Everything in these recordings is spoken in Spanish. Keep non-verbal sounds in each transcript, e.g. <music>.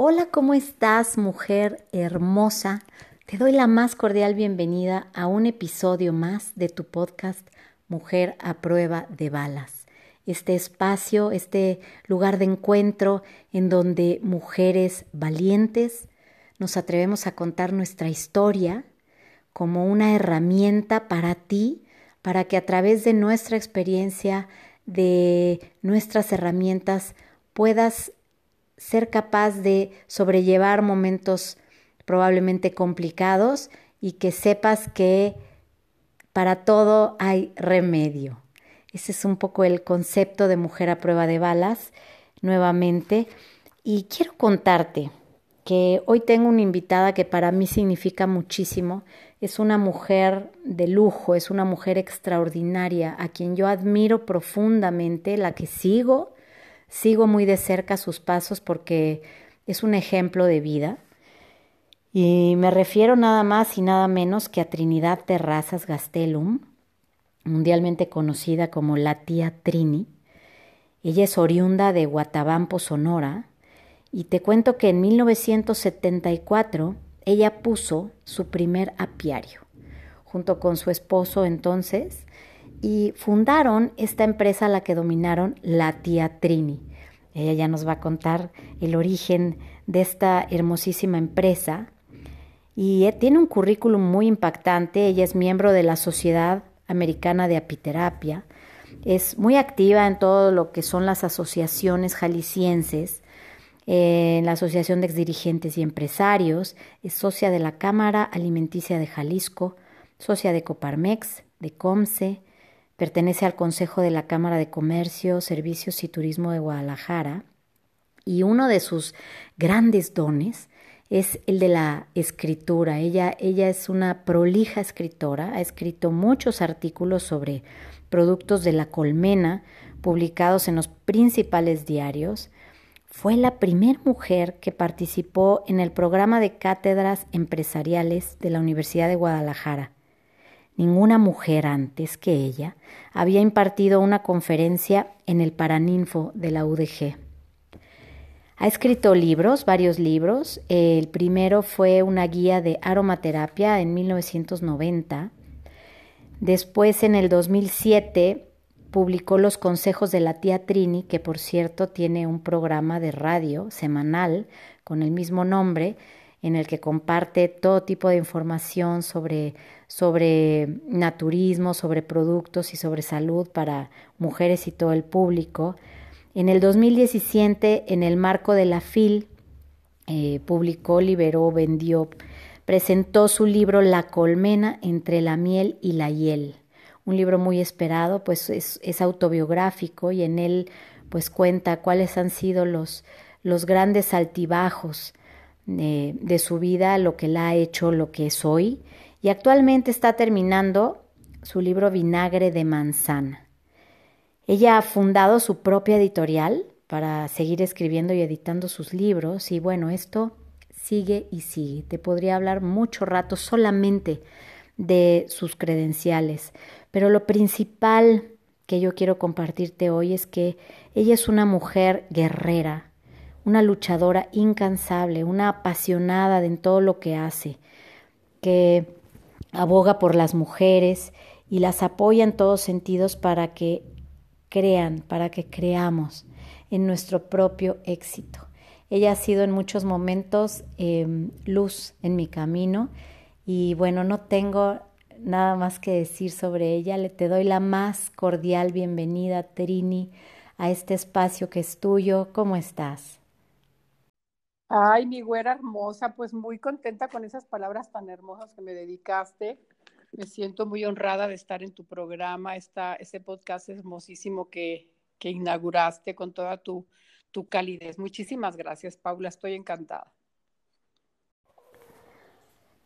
Hola, ¿cómo estás, mujer hermosa? Te doy la más cordial bienvenida a un episodio más de tu podcast Mujer a prueba de balas. Este espacio, este lugar de encuentro en donde mujeres valientes nos atrevemos a contar nuestra historia como una herramienta para ti, para que a través de nuestra experiencia, de nuestras herramientas, puedas ser capaz de sobrellevar momentos probablemente complicados y que sepas que para todo hay remedio. Ese es un poco el concepto de mujer a prueba de balas, nuevamente. Y quiero contarte que hoy tengo una invitada que para mí significa muchísimo. Es una mujer de lujo, es una mujer extraordinaria, a quien yo admiro profundamente, la que sigo Sigo muy de cerca sus pasos porque es un ejemplo de vida. Y me refiero nada más y nada menos que a Trinidad Terrazas Gastelum, mundialmente conocida como la tía Trini. Ella es oriunda de Guatabampo, Sonora, y te cuento que en 1974 ella puso su primer apiario, junto con su esposo entonces, y fundaron esta empresa a la que dominaron la tía Trini. Ella ya nos va a contar el origen de esta hermosísima empresa y eh, tiene un currículum muy impactante. Ella es miembro de la Sociedad Americana de Apiterapia, es muy activa en todo lo que son las asociaciones jaliscienses, en la Asociación de Exdirigentes y Empresarios, es socia de la Cámara Alimenticia de Jalisco, socia de Coparmex, de COMSE, Pertenece al Consejo de la Cámara de Comercio, Servicios y Turismo de Guadalajara y uno de sus grandes dones es el de la escritura. Ella, ella es una prolija escritora, ha escrito muchos artículos sobre productos de la colmena publicados en los principales diarios. Fue la primera mujer que participó en el programa de cátedras empresariales de la Universidad de Guadalajara Ninguna mujer antes que ella había impartido una conferencia en el Paraninfo de la UDG. Ha escrito libros, varios libros. El primero fue una guía de aromaterapia en 1990. Después, en el 2007, publicó Los consejos de la tía Trini, que por cierto tiene un programa de radio semanal con el mismo nombre, en el que comparte todo tipo de información sobre, sobre naturismo, sobre productos y sobre salud para mujeres y todo el público. En el 2017, en el marco de la FIL, eh, publicó, liberó, vendió, presentó su libro La colmena entre la miel y la hiel. Un libro muy esperado, pues es, es autobiográfico y en él pues cuenta cuáles han sido los, los grandes altibajos de, su vida, lo que la ha hecho lo que es hoy, y actualmente está terminando su libro Vinagre de Manzana. Ella ha fundado su propia editorial para seguir escribiendo y editando sus libros, y bueno, esto sigue y sigue. Te podría hablar mucho rato solamente de sus credenciales, pero lo principal que yo quiero compartirte hoy es que ella es una mujer guerrera, una luchadora incansable, una apasionada en todo lo que hace, que aboga por las mujeres y las apoya en todos sentidos para que crean, para que creamos en nuestro propio éxito. Ella ha sido en muchos momentos em, luz en mi camino y bueno, no tengo nada más que decir sobre ella. Le te doy la más cordial bienvenida, Trini, a este espacio que es tuyo. ¿Cómo estás? Ay, mi güera hermosa, pues muy contenta con esas palabras tan hermosas que me dedicaste. Me siento muy honrada de estar en tu programa, esta, ese podcast hermosísimo que, que inauguraste con toda tu, tu calidez. Muchísimas gracias, Paula, estoy encantada.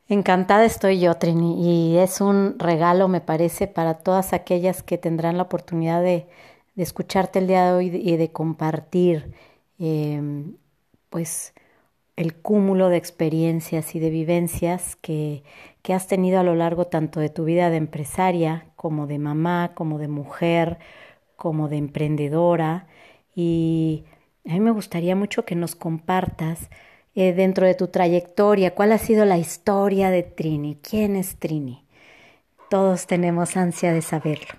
Encantada estoy yo, Trini, y es un regalo, me parece, para todas aquellas que tendrán la oportunidad de, de escucharte el día de hoy y de compartir, eh, pues, el cúmulo de experiencias y de vivencias que, que has tenido a lo largo tanto de tu vida de empresaria como de mamá, como de mujer, como de emprendedora. Y a mí me gustaría mucho que nos compartas eh, dentro de tu trayectoria cuál ha sido la historia de Trini, quién es Trini. Todos tenemos ansia de saberlo.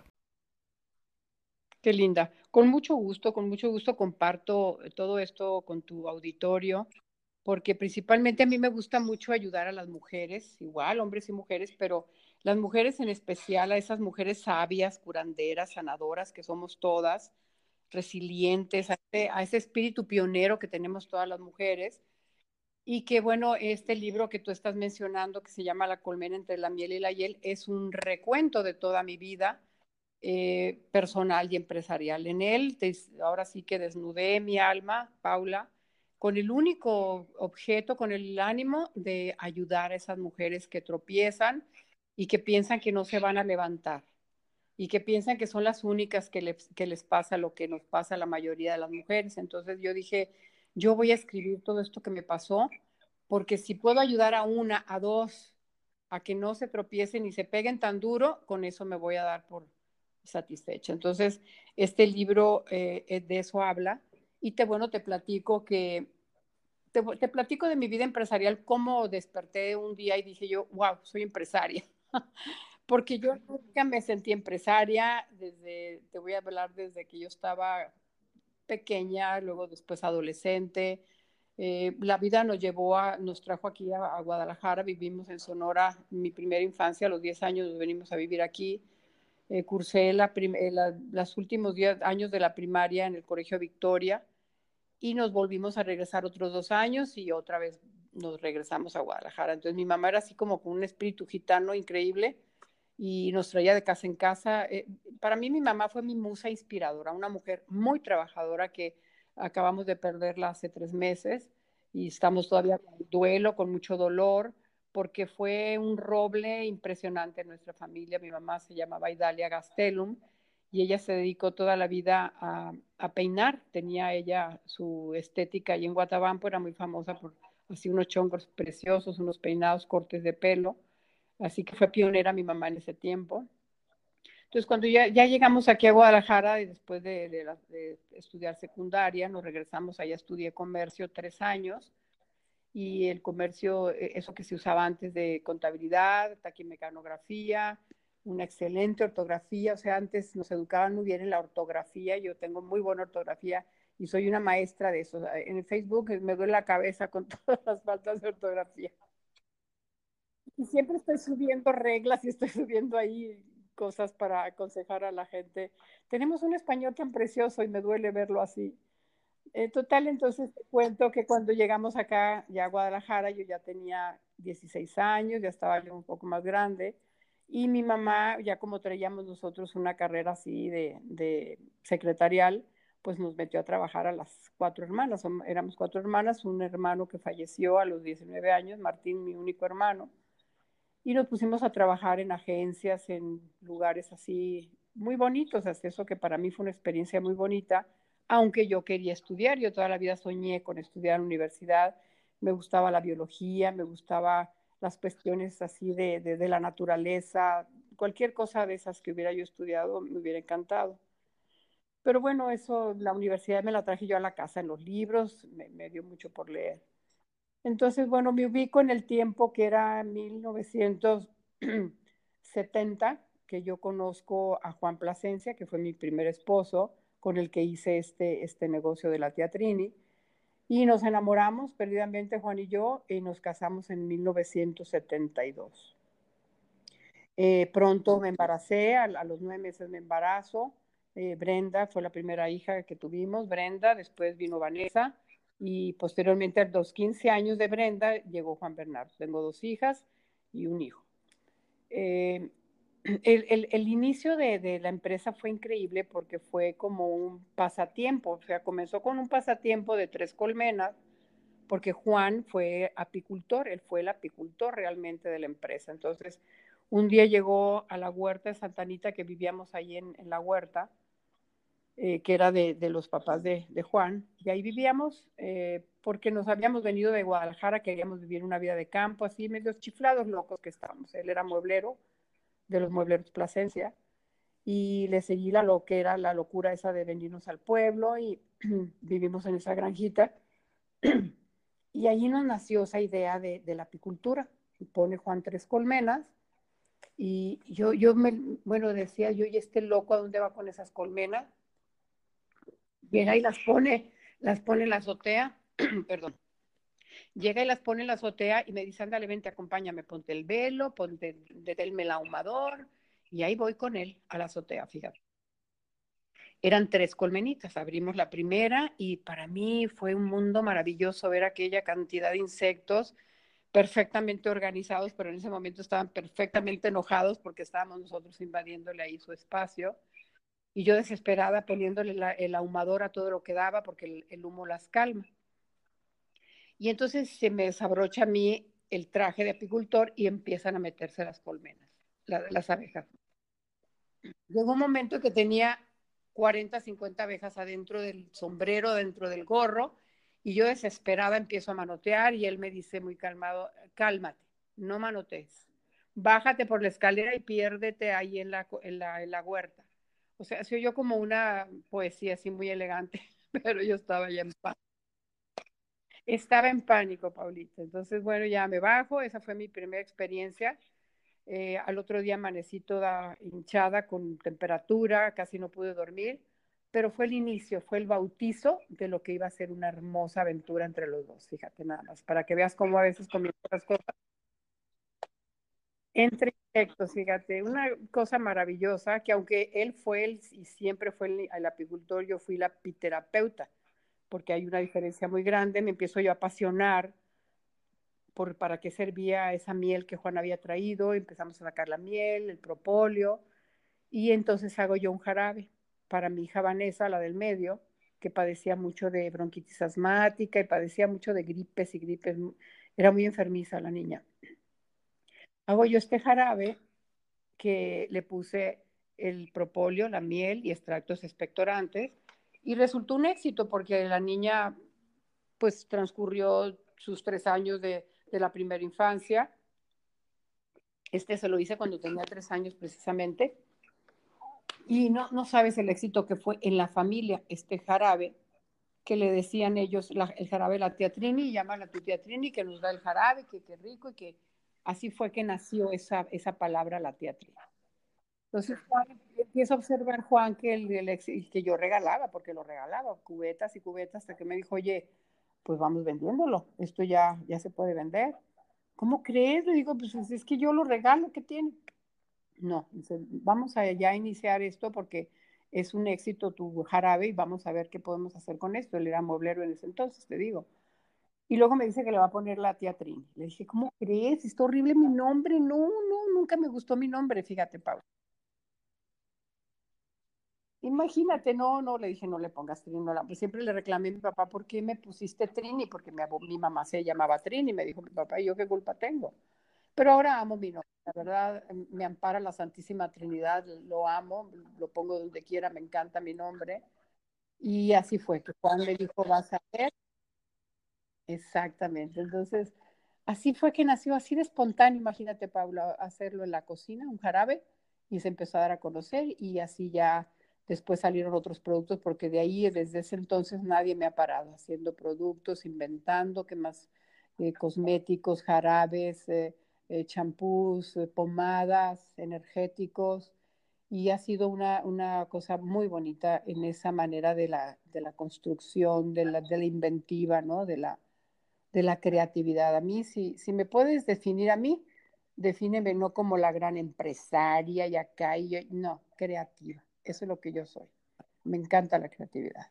Qué linda. Con mucho gusto, con mucho gusto comparto todo esto con tu auditorio porque principalmente a mí me gusta mucho ayudar a las mujeres, igual hombres y mujeres, pero las mujeres en especial, a esas mujeres sabias, curanderas, sanadoras que somos todas, resilientes, a ese, espíritu pionero que tenemos todas las mujeres. Y que bueno, este libro que tú estás mencionando, que se llama La colmena entre la miel y la hiel, es un recuento de toda mi vida eh, personal y empresarial. En él, ahora sí que desnudé mi alma, Paula, con el único objeto, con el ánimo de ayudar a esas mujeres que tropiezan y que piensan que no se van a levantar y que piensan que son las únicas que les, que les pasa lo que nos pasa a la mayoría de las mujeres. Entonces yo dije, yo voy a escribir todo esto que me pasó, porque si puedo ayudar a una, a dos, a que no se tropiecen y se peguen tan duro, con eso me voy a dar por satisfecha. Entonces, este libro eh, de eso habla y te, bueno, te platico que, te, te, platico de mi vida empresarial, cómo desperté un día y dije yo, wow, soy empresaria. <laughs> Porque yo nunca me sentí empresaria, desde, te voy a hablar desde que yo estaba pequeña, luego después adolescente. Eh, la vida nos llevó a, nos trajo aquí a, a, Guadalajara, vivimos en Sonora, mi primera infancia, a los 10 años nos venimos a vivir aquí. Eh, cursé la, eh, la, los últimos 10 años de la primaria en el Colegio Victoria y nos volvimos a regresar otros dos años y otra vez nos regresamos a Guadalajara. Entonces mi mamá era así como con un espíritu gitano increíble y nos traía de casa en casa. Eh, para mí mi mamá fue mi musa inspiradora, una mujer muy trabajadora que acabamos de perderla hace tres meses y estamos todavía con duelo, con mucho dolor, porque fue un roble impresionante en nuestra familia. Mi mamá se llamaba Idalia Gastelum y ella se dedicó toda la vida a, a, peinar. Tenía ella su estética y en Guatabampo era muy famosa por así unos chongos preciosos, unos peinados, cortes de pelo. Así que fue pionera mi mamá en ese tiempo. Entonces, cuando ya, ya llegamos aquí a Guadalajara y después de, de, de, estudiar secundaria, nos regresamos, allá estudié comercio tres años y el comercio, e, eso que se usaba antes de contabilidad, taquimecanografía, una excelente ortografía, o sea, antes nos educaban muy bien en la ortografía, yo tengo muy buena ortografía y soy una maestra de eso. En el Facebook me duele la cabeza con <laughs> todas las faltas de ortografía. Y siempre estoy subiendo reglas y estoy <laughs> subiendo ahí cosas para aconsejar a la gente. Tenemos un español tan precioso y me duele verlo así. En total, entonces te cuento que cuando llegamos acá, ya a Guadalajara, yo ya tenía 16 años, ya estaba un poco más grande y mi mamá, ya como traíamos nosotros una carrera así de, de secretarial, pues nos metió a trabajar a las cuatro hermanas. Éramos cuatro hermanas, un hermano que falleció a los 19 años, Martín, mi único hermano. Y nos pusimos a trabajar en agencias, en lugares así muy bonitos, así eso que para mí fue una experiencia muy bonita, aunque yo quería estudiar, yo toda la vida soñé con estudiar en la universidad, me gustaba la biología, me gustaba las cuestiones así de, de, la naturaleza, cualquier cosa de esas que hubiera yo estudiado me hubiera encantado. Pero bueno, eso, la universidad me la traje yo a la casa en los libros, me, me dio mucho por leer. Entonces, bueno, me ubico en el tiempo que era 1970, que yo conozco a Juan Plasencia, que fue mi primer esposo, con el que hice este, este negocio de la Teatrini. Y nos enamoramos perdidamente Juan y yo y nos casamos en 1972. Eh, pronto me embaracé, a, los nueve meses me embarazo. Eh, Brenda fue la primera hija que tuvimos, Brenda, después vino Vanessa y posteriormente a los 15 años de Brenda llegó Juan Bernardo. Tengo dos hijas y un hijo. Eh, el, el, el, inicio de, de, la empresa fue increíble porque fue como un pasatiempo, o sea, comenzó con un pasatiempo de tres colmenas, porque Juan fue apicultor, él fue el apicultor realmente de la empresa. Entonces, un día llegó a la huerta de Santanita, que vivíamos ahí en, la huerta, eh, que era de, los papás de, Juan, y ahí vivíamos eh, porque nos habíamos venido de Guadalajara, queríamos vivir una vida de campo, así medio chiflados locos que estábamos. Él era mueblero, de los muebleros Plasencia, y le seguí la lo que era la locura esa de venirnos al pueblo y <clears throat> vivimos en esa granjita. <clears throat> y ahí nos nació esa idea de, la apicultura. Pone Juan tres colmenas y yo, yo me, bueno, decía yo, ¿y este loco a dónde va con esas colmenas? Llega y las pone, las pone en la azotea, <clears throat> perdón. Llega y las pone en la azotea y me dice, ándale, vente, acompáñame, ponte el velo, ponte, deténme el ahumador, y ahí voy con él a la azotea, fíjate. Eran tres colmenitas, abrimos la primera y para mí fue un mundo maravilloso ver aquella cantidad de insectos perfectamente organizados, pero en ese momento estaban perfectamente enojados porque estábamos nosotros invadiéndole ahí su espacio. Y yo desesperada poniéndole el ahumador a todo lo que daba porque el, humo las calma. Y entonces se me desabrocha a mí el traje de apicultor y empiezan a meterse las colmenas, las abejas. Llegó un momento que tenía 40, 50 abejas adentro del sombrero, dentro del gorro, y yo desesperada empiezo a manotear y él me dice muy calmado, cálmate, no manotees, bájate por la escalera y piérdete ahí en la, en la, en la huerta. O sea, se oyó como una poesía así muy elegante, <laughs> pero yo estaba ya en pánico. Estaba en pánico, Paulita. Entonces, bueno, ya me bajo, esa fue mi primera experiencia eh, al otro día amanecí toda hinchada con temperatura, casi no pude dormir, pero fue el inicio, fue el bautizo de lo que iba a ser una hermosa aventura entre los dos, fíjate nada más, para que veas cómo a veces comienzan las cosas. Entre insectos, fíjate, una cosa maravillosa, que aunque él fue el, y siempre fue el, apicultor, yo fui la apiterapeuta, porque hay una diferencia muy grande, me empiezo yo a apasionar por para qué servía esa miel que Juan había traído, empezamos a sacar la miel, el propóleo, y entonces hago yo un jarabe para mi hija Vanessa, la del medio, que padecía mucho de bronquitis asmática y padecía mucho de gripes y gripes, era muy enfermiza la niña. Hago yo este jarabe que le puse el propóleo, la miel y extractos expectorantes, y resultó un éxito porque la niña pues transcurrió sus tres años de de la primera infancia. Este se lo hice cuando tenía tres años precisamente. Y no, no sabes el éxito que fue en la familia este jarabe, que le decían ellos el jarabe la tía Trini, llaman a tu tía Trini que nos da el jarabe, que qué rico y que así fue que nació esa, esa palabra la tía Trini. Entonces Juan, a observar Juan que, el, que yo regalaba, porque lo regalaba, cubetas y cubetas, hasta que me dijo, oye, pues vamos vendiéndolo, esto ya, ya se puede vender. ¿Cómo crees? Le digo, pues es que yo lo regalo, ¿qué tiene? No, vamos a ya iniciar esto porque es un éxito tu jarabe y vamos a ver qué podemos hacer con esto. Él era mueblero en ese entonces, te digo. Y luego me dice que le va a poner la tía Trini. Le dije, ¿cómo crees? Está horrible mi nombre. No, no, nunca me gustó mi nombre, fíjate, Pablo. Imagínate, no, no, le dije, no le pongas Trini. pues siempre le reclamé a mi papá, ¿por qué me pusiste Trini? Porque mi, mamá se llamaba Trini, me dijo mi papá, ¿y yo qué culpa tengo? Pero ahora amo mi nombre, la verdad, em, me ampara la Santísima Trinidad, lo amo, lo pongo donde quiera, me encanta mi nombre. Y así fue, que Juan le dijo, vas a ver. Exactamente, entonces, así fue que nació, así de espontáneo, imagínate, Paula, hacerlo en la cocina, un jarabe, y se empezó a dar a conocer, y así ya Después salieron otros productos porque de ahí, desde ese entonces, nadie me ha parado haciendo productos, inventando, que más eh, cosméticos, jarabes, eh, eh, champús, pomadas, energéticos. Y ha sido una, una, cosa muy bonita en esa manera de la, de la construcción, de la, de la inventiva, ¿no? De la, de la creatividad. A mí, si, si me puedes definir a mí, defíneme no como la gran empresaria y acá, y no, creativa. Eso es lo que yo soy. Me encanta la creatividad.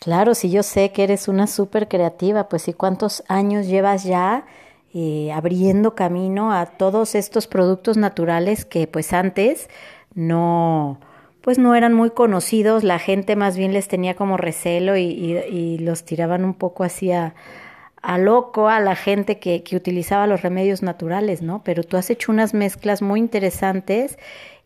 Claro, si yo sé que eres una súper creativa, pues ¿y cuántos años llevas ya eh, abriendo camino a todos estos productos naturales que pues antes no, pues no eran muy conocidos, la gente más bien les tenía como recelo y, los tiraban un poco hacia a loco a la gente que, que, utilizaba los remedios naturales, ¿no? Pero tú has hecho unas mezclas muy interesantes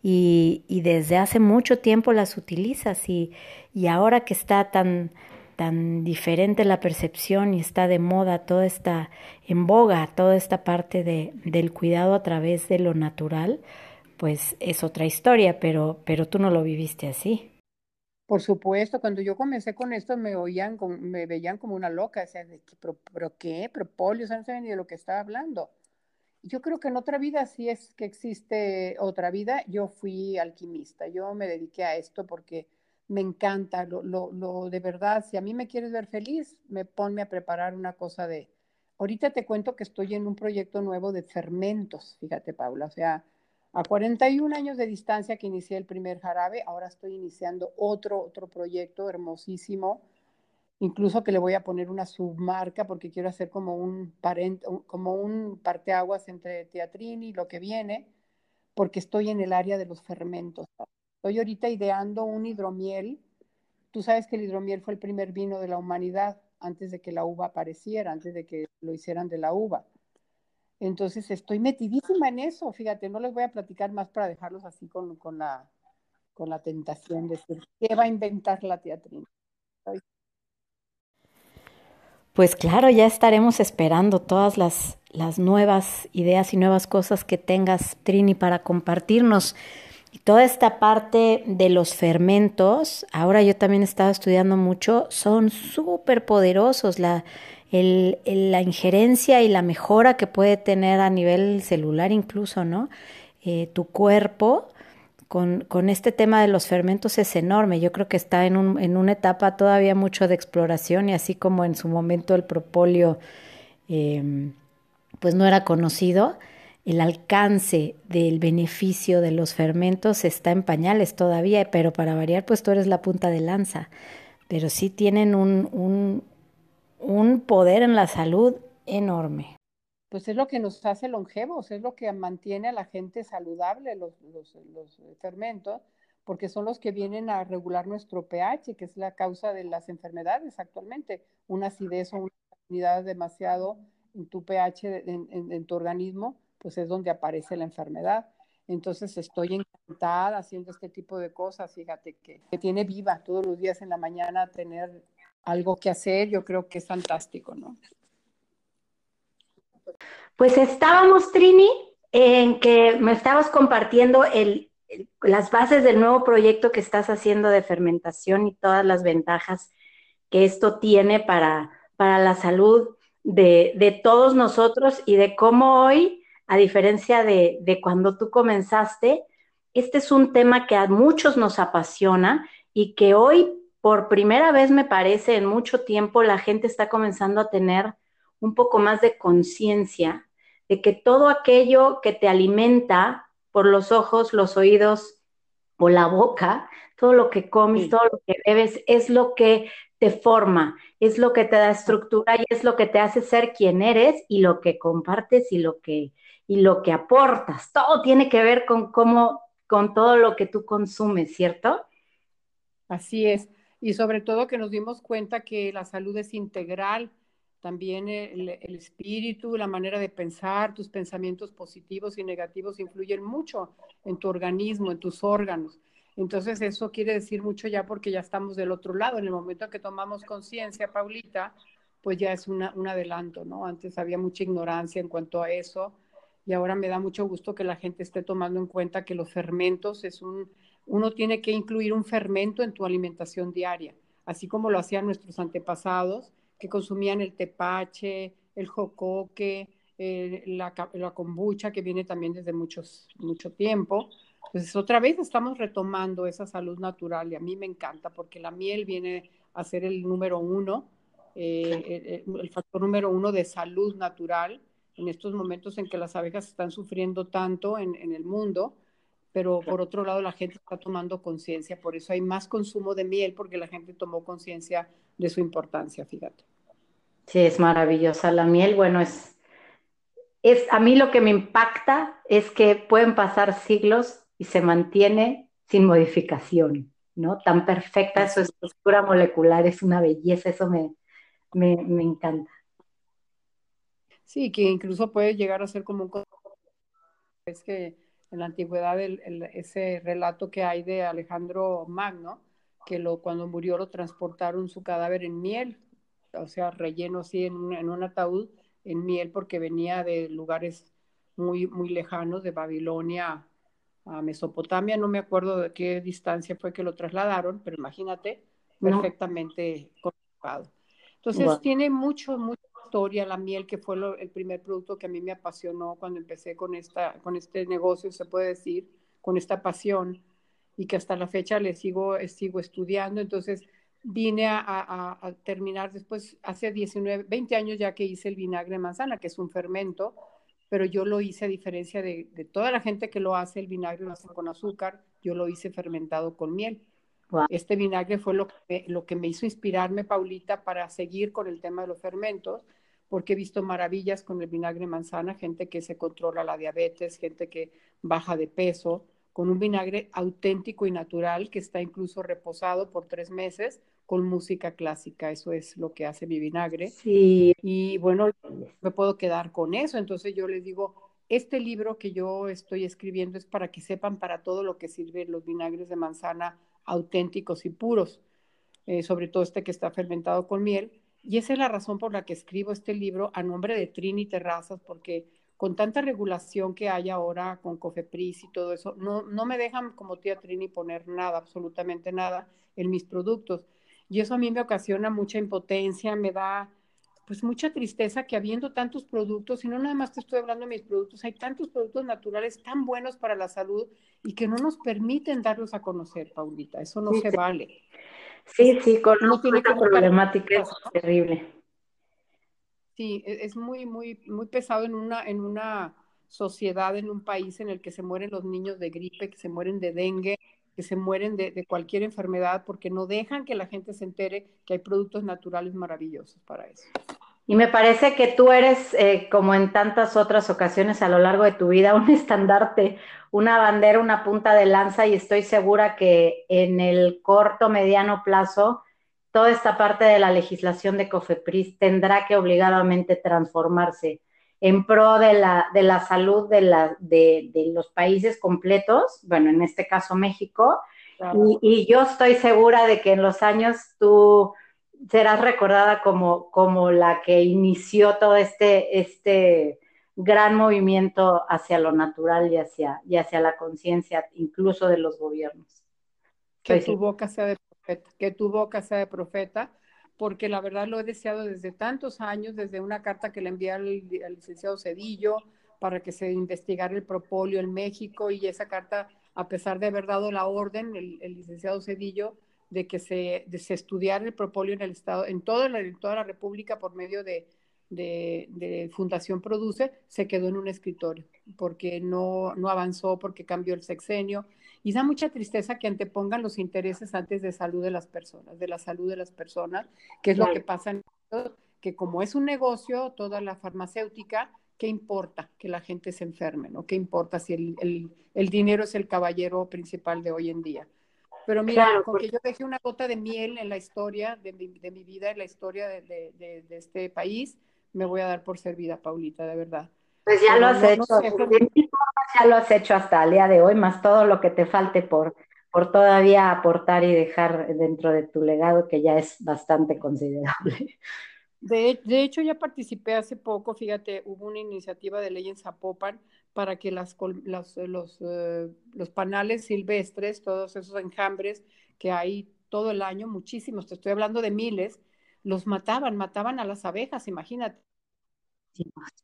y, y desde hace mucho tiempo las utilizas y, y ahora que está tan, tan diferente la percepción y está de moda toda esta, en boga toda esta parte de, del cuidado a través de lo natural, pues es otra historia, pero, pero tú no lo viviste así. Por supuesto, cuando yo comencé con esto me oían, me veían como una loca, decían, ¿pero, pero qué? ¿Propolio? No sé ni de lo que estaba hablando. Yo creo que en otra vida, si es que existe otra vida, yo fui alquimista, yo me dediqué a esto porque me encanta, lo, de verdad, si a mí me quieres ver feliz, me ponme a preparar una cosa de... Ahorita te cuento que estoy en un proyecto nuevo de fermentos, fíjate Paula, o sea, a 41 años de distancia que inicié el primer jarabe, ahora estoy iniciando otro, otro proyecto hermosísimo, incluso que le voy a poner una submarca porque quiero hacer como un, parent, como un parteaguas entre Teatrini y lo que viene, porque estoy en el área de los fermentos. Estoy ahorita ideando un hidromiel. Tú sabes que el hidromiel fue el primer vino de la humanidad antes de que la uva apareciera, antes de que lo hicieran de la uva. Entonces estoy metidísima en eso, fíjate, no les voy a platicar más para dejarlos así con, con la, con la tentación de decir, ¿qué va a inventar la teatrina? Pues claro, ya estaremos esperando todas las, las nuevas ideas y nuevas cosas que tengas, Trini, para compartirnos. Y toda esta parte de los fermentos, ahora yo también he estado estudiando mucho, son súper poderosos. La, la injerencia y la mejora que puede tener a nivel celular incluso, ¿no? Eh, tu cuerpo con, con, este tema de los fermentos es enorme. Yo creo que está en, un, en una etapa todavía mucho de exploración y así como en su momento el propóleo eh, pues no era conocido el alcance del beneficio de los fermentos está en pañales todavía, pero para variar, pues tú eres la punta de lanza. Pero sí tienen un, un poder en la salud enorme. Pues es lo que nos hace longevos, es lo que mantiene a la gente saludable, los, fermentos, porque son los que vienen a regular nuestro pH, que es la causa de las enfermedades actualmente. Una acidez o una unidad demasiado en tu pH, en, en, en tu organismo, pues es donde aparece la enfermedad. Entonces estoy encantada haciendo este tipo de cosas, fíjate que, que tiene viva todos los días en la mañana tener algo que hacer, yo creo que es fantástico, ¿no? Pues estábamos, Trini, en que me estabas compartiendo el, las bases del nuevo proyecto que estás haciendo de fermentación y todas las ventajas que esto tiene para, para la salud de, de todos nosotros y de cómo hoy a diferencia de, cuando tú comenzaste, este es un tema que a muchos nos apasiona y que hoy, por primera vez, me parece, en mucho tiempo, la gente está comenzando a tener un poco más de conciencia de que todo aquello que te alimenta por los ojos, los oídos o la boca, todo lo que comes, todo lo que bebes, es lo que te forma, es lo que te da estructura y es lo que te hace ser quien eres y lo que compartes y lo que y lo que aportas. Todo tiene que ver con cómo, con todo lo que tú consumes, ¿cierto? Así es. Y sobre todo que nos dimos cuenta que la salud es integral. También el, espíritu, la manera de pensar, tus pensamientos positivos y negativos influyen mucho en tu organismo, en tus órganos. Entonces eso quiere decir mucho ya porque ya estamos del otro lado. En el momento que tomamos conciencia, Paulita, pues ya es una, un adelanto, ¿no? Antes había mucha ignorancia en cuanto a eso y ahora me da mucho gusto que la gente esté tomando en cuenta que los fermentos es un, uno tiene que incluir un fermento en tu alimentación diaria, así como lo hacían nuestros antepasados, que consumían el tepache, el jocoque, eh, la, la, kombucha, que viene también desde muchos, mucho tiempo. Pues otra vez estamos retomando esa salud natural y a mí me encanta porque la miel viene a ser el número uno, eh, el, el factor número uno de salud natural en estos momentos en que las abejas están sufriendo tanto en, en el mundo, pero por otro lado la gente está tomando conciencia, por eso hay más consumo de miel, porque la gente tomó conciencia de su importancia, fíjate. Sí, es maravillosa la miel, bueno, es, es, a mí lo que me impacta es que pueden pasar siglos y se mantiene sin modificación, ¿no? Tan perfecta su estructura molecular, es una belleza, eso me, me, me encanta. Sí, que incluso puede llegar a ser como un... Es que en la antigüedad ese relato que hay de Alejandro Magno, que lo, cuando murió lo transportaron su cadáver en miel, o sea, relleno así en un, en un ataúd en miel porque venía de lugares muy, muy lejanos, de Babilonia a Mesopotamia, no me acuerdo de qué distancia fue que lo trasladaron, pero imagínate, perfectamente conservado. Entonces tiene mucho, mucha historia la miel, que fue el primer producto que a mí me apasionó cuando empecé con, esta, con este negocio, se puede decir, con esta pasión, y que hasta la fecha le sigo, sigo estudiando. Entonces vine a, a, terminar después, hace 19, 20 años ya que hice el vinagre de manzana, que es un fermento, pero yo lo hice a diferencia de, de, toda la gente que lo hace, el vinagre lo hace con azúcar, yo lo hice fermentado con miel. Este vinagre fue lo que, me, lo que me hizo inspirarme, Paulita, para seguir con el tema de los fermentos, porque he visto maravillas con el vinagre manzana, gente que se controla la diabetes, gente que baja de peso, con un vinagre auténtico y natural que está incluso reposado por tres meses con música clásica. Eso es lo que hace mi vinagre. Sí. Y bueno, me puedo quedar con eso. Entonces yo les digo, este libro que yo estoy escribiendo es para que sepan para todo lo que sirven los vinagres de manzana auténticos y puros, eh, sobre todo este que está fermentado con miel. Y esa es la razón por la que escribo este libro a nombre de Trini Terrazas, porque con tanta regulación que hay ahora con Cofepris y todo eso, no, no me dejan como tía Trini poner nada, absolutamente nada en mis productos. Y eso a mí me ocasiona mucha impotencia, me da pues mucha tristeza que habiendo tantos productos, y no nada más te estoy hablando de mis productos, hay tantos productos naturales tan buenos para la salud y que no nos permiten darlos a conocer, Paulita. Eso no se vale. Sí, sí, con una problemática es terrible. Sí, e, es muy, muy, muy pesado en una, en una sociedad, en un país en el que se mueren los niños de gripe, que se mueren de dengue, que se mueren de, de cualquier enfermedad, porque no dejan que la gente se entere que hay productos naturales maravillosos para eso. Y me parece que tú eres, eh, como en tantas otras ocasiones a lo largo de tu vida, un <laughs> estandarte, una bandera, una punta de lanza, y estoy segura que en el corto, mediano plazo toda esta parte de la legislación de COFEPRIS tendrá que obligadamente transformarse en pro de la, de la salud de, la, de, de los países completos, bueno, en este caso México, y, y, yo estoy segura de que en los años tú serás recordada como, como la que inició todo este, este gran movimiento hacia lo natural y hacia, y hacia la conciencia, incluso de los gobiernos. Que tu boca sea de que tu boca sea de profeta, porque la verdad lo he deseado desde tantos años, desde una carta que le envié al, licenciado Cedillo para que se investigara el propolio en México y esa carta, a pesar de haber dado la orden, el, licenciado Cedillo, de que se, se, estudiara el propolio en el Estado, en toda la, en toda la República por medio de, de, de, Fundación Produce, se quedó en un escritorio, porque no, no avanzó, porque cambió el sexenio, y da mucha tristeza que antepongan los intereses antes de salud de las personas, de la salud de las personas, que es lo que pasa en que como es un negocio, toda la farmacéutica, ¿qué importa que la gente se enferme? ¿no? ¿Qué importa si el, el, el dinero es el caballero principal de hoy en día? Pero mira, claro, con que yo dejé una gota de miel en la historia de mi, de mi vida, en la historia de, de, de, este país, me voy a dar por servida, Paulita, de verdad. Pues ya lo has hecho, ya lo has hecho hasta el día de hoy, más todo lo que te falte por, por todavía aportar y dejar dentro de tu legado, que ya es bastante considerable. De, de, hecho, ya participé hace poco, fíjate, hubo una iniciativa de ley en Zapopan para que las, las, los, uh, los panales silvestres, todos esos enjambres que hay todo el año, muchísimos, te estoy hablando de miles, los mataban, mataban a las abejas, imagínate.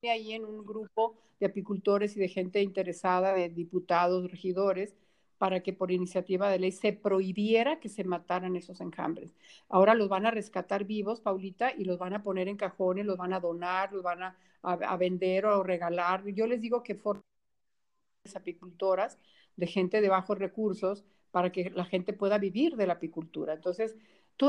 Ahí en un grupo de apicultores y de gente interesada, de diputados, regidores, para que por iniciativa de ley se prohibiera que se mataran esos enjambres. Ahora los van a rescatar vivos, Paulita, y los van a poner en cajones, los van a donar, los van a, a, vender o regalar. Yo les digo que forman apicultoras de gente de bajos recursos para que la gente pueda vivir de la apicultura. Entonces,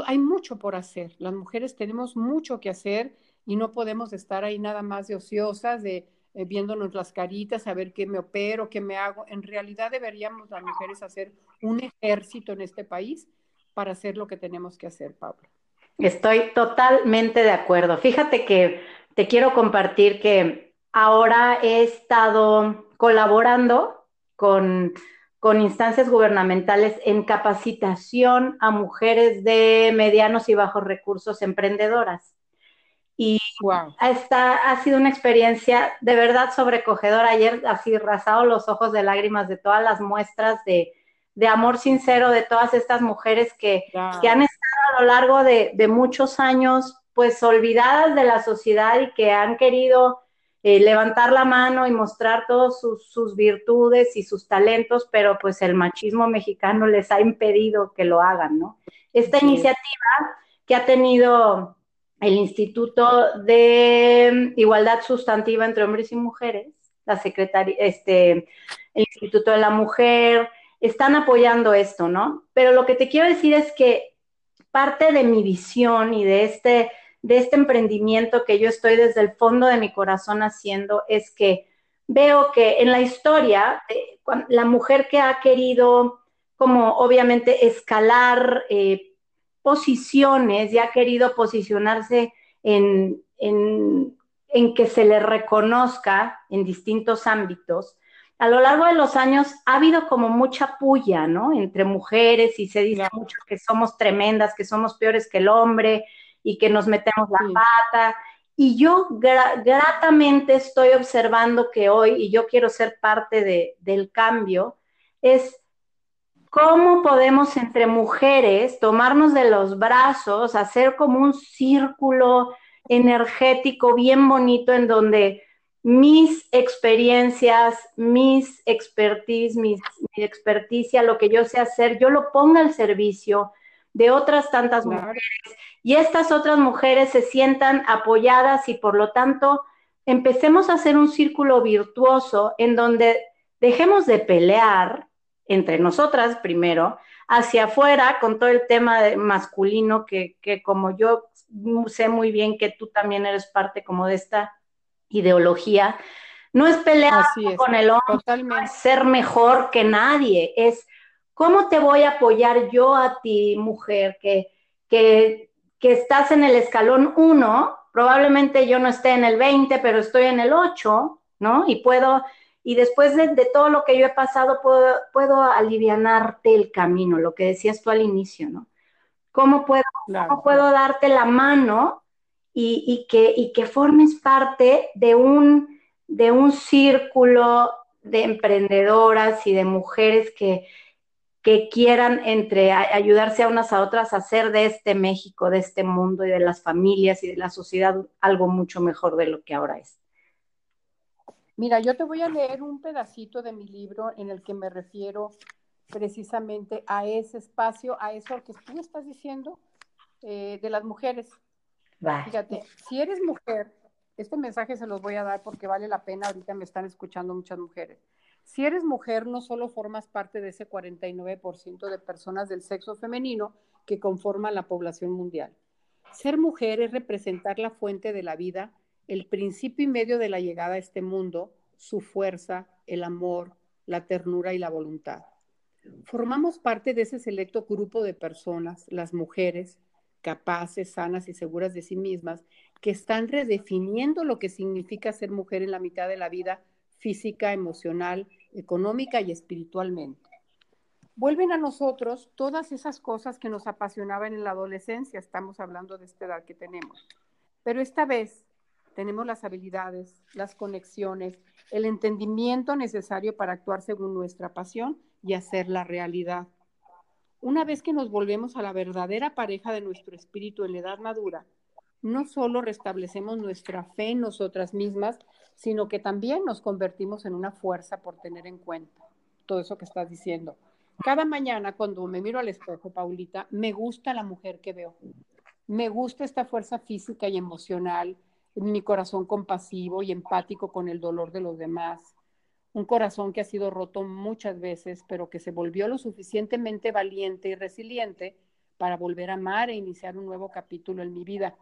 hay mucho por hacer. Las mujeres tenemos mucho que hacer y no podemos estar ahí nada más de ociosas, de eh, viéndonos las caritas, a ver qué me opero, qué me hago. En realidad deberíamos las mujeres hacer un ejército en este país para hacer lo que tenemos que hacer, Paula. Estoy totalmente de acuerdo. Fíjate que te quiero compartir que ahora he estado colaborando con, con instancias gubernamentales en capacitación a mujeres de medianos y bajos recursos emprendedoras. Y esta ha sido una experiencia de verdad sobrecogedora. Ayer así rasado los ojos de lágrimas de todas las muestras de, de amor sincero de todas estas mujeres que, que han estado a lo largo de, de, muchos años pues olvidadas de la sociedad y que han querido eh, levantar la mano y mostrar todas sus, sus, virtudes y sus talentos, pero pues el machismo mexicano les ha impedido que lo hagan, ¿no? Esta iniciativa que ha tenido el Instituto de Igualdad Sustantiva entre Hombres y Mujeres, la Secretaría, este, el Instituto de la Mujer, están apoyando esto, ¿no? Pero lo que te quiero decir es que parte de mi visión y de este, de este emprendimiento que yo estoy desde el fondo de mi corazón haciendo es que veo que en la historia, eh, la mujer que ha querido como obviamente escalar eh, posiciones y ha querido posicionarse en, en, en que se le reconozca en distintos ámbitos, a lo largo de los años ha habido como mucha puya, ¿no? Entre mujeres y se dice mucho que somos tremendas, que somos peores que el hombre y que nos metemos la pata. Y yo gratamente estoy observando que hoy, y yo quiero ser parte de, del cambio, es cómo podemos entre mujeres tomarnos de los brazos, hacer como un círculo energético bien bonito en donde mis experiencias, mis expertise, mi experticia, lo que yo sé hacer, yo lo ponga al servicio de otras tantas mujeres y estas otras mujeres se sientan apoyadas y por lo tanto empecemos a hacer un círculo virtuoso en donde dejemos de pelear entre nosotras primero, hacia afuera con todo el tema masculino que, que como yo sé muy bien que tú también eres parte como de esta ideología, no es pelear con el hombre, es ser mejor que nadie, es cómo te voy a apoyar yo a ti, mujer, que, que, que estás en el escalón 1, probablemente yo no esté en el 20, pero estoy en el 8, ¿no? Y puedo, y después de, todo lo que yo he pasado, puedo, puedo alivianarte el camino, lo que decías tú al inicio, ¿no? ¿Cómo puedo, ¿cómo puedo darte la mano y, que, y que formes parte de un, de un círculo de emprendedoras y de mujeres que, que quieran entre ayudarse a unas a otras a hacer de este México, de este mundo y de las familias y de la sociedad algo mucho mejor de lo que ahora es. Mira, yo te voy a leer un pedacito de mi libro en el que me refiero precisamente a ese espacio, a eso que tú estás diciendo eh, de las mujeres. Fíjate, si eres mujer, este mensaje se los voy a dar porque vale la pena, ahorita me están escuchando muchas mujeres. Si eres mujer, no solo formas parte de ese 49% de personas del sexo femenino que conforman la población mundial. Ser mujer es representar la fuente de la vida, el principio y medio de la llegada a este mundo, su fuerza, el amor, la ternura y la voluntad. Formamos parte de ese selecto grupo de personas, las mujeres, capaces, sanas y seguras de sí mismas, que están redefiniendo lo que significa ser mujer en la mitad de la vida física, emocional, económica y espiritualmente. Vuelven a nosotros todas esas cosas que nos apasionaban en la adolescencia, estamos hablando de esta edad que tenemos, pero esta vez tenemos las habilidades, las conexiones, el entendimiento necesario para actuar según nuestra pasión y hacerla realidad. Una vez que nos volvemos a la verdadera pareja de nuestro espíritu en la edad madura, no solo restablecemos nuestra fe en nosotras mismas, sino que también nos convertimos en una fuerza por tener en cuenta todo eso que estás diciendo. Cada mañana cuando me miro al espejo, Paulita, me gusta la mujer que veo. Me gusta esta fuerza física y emocional, mi corazón compasivo y empático con el dolor de los demás, un corazón que ha sido roto muchas veces, pero que se volvió lo suficientemente valiente y resiliente para volver a amar e iniciar un nuevo capítulo en mi vida,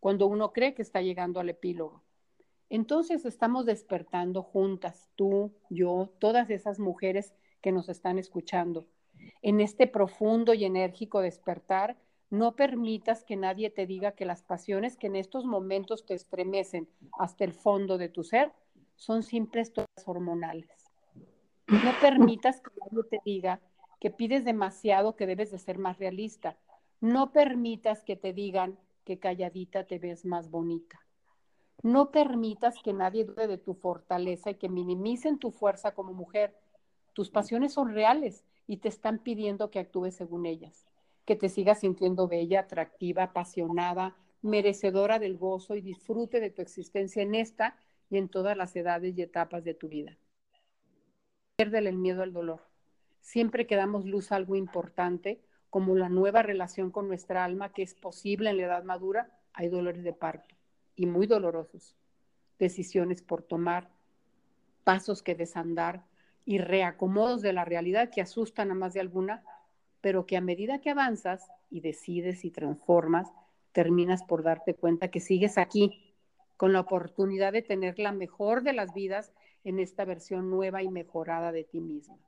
cuando uno cree que está llegando al epílogo. Entonces estamos despertando juntas, tú, yo, todas esas mujeres que nos están escuchando. En este profundo y enérgico despertar, no permitas que nadie te diga que las pasiones que en estos momentos te estremecen hasta el fondo de tu ser son simples todas hormonales. No permitas que nadie te diga que pides demasiado, que debes de ser más realista. No permitas que te digan que calladita te ves más bonita. No permitas que nadie dude de tu fortaleza y que minimicen tu fuerza como mujer. Tus pasiones son reales y te están pidiendo que actúes según ellas, que te sigas sintiendo bella, atractiva, apasionada, merecedora del gozo y disfrute de tu existencia en esta y en todas las edades y etapas de tu vida. Piérdele el miedo al dolor. Siempre que damos luz a algo importante, como la nueva relación con nuestra alma que es posible en la edad madura, hay dolores de parto y muy dolorosos. Decisiones por tomar, pasos que desandar y reacomodos de la realidad que asustan a más de alguna, pero que a medida que avanzas y decides y transformas, terminas por darte cuenta que sigues aquí, con la oportunidad de tener la mejor de las vidas en esta versión nueva y mejorada de ti misma.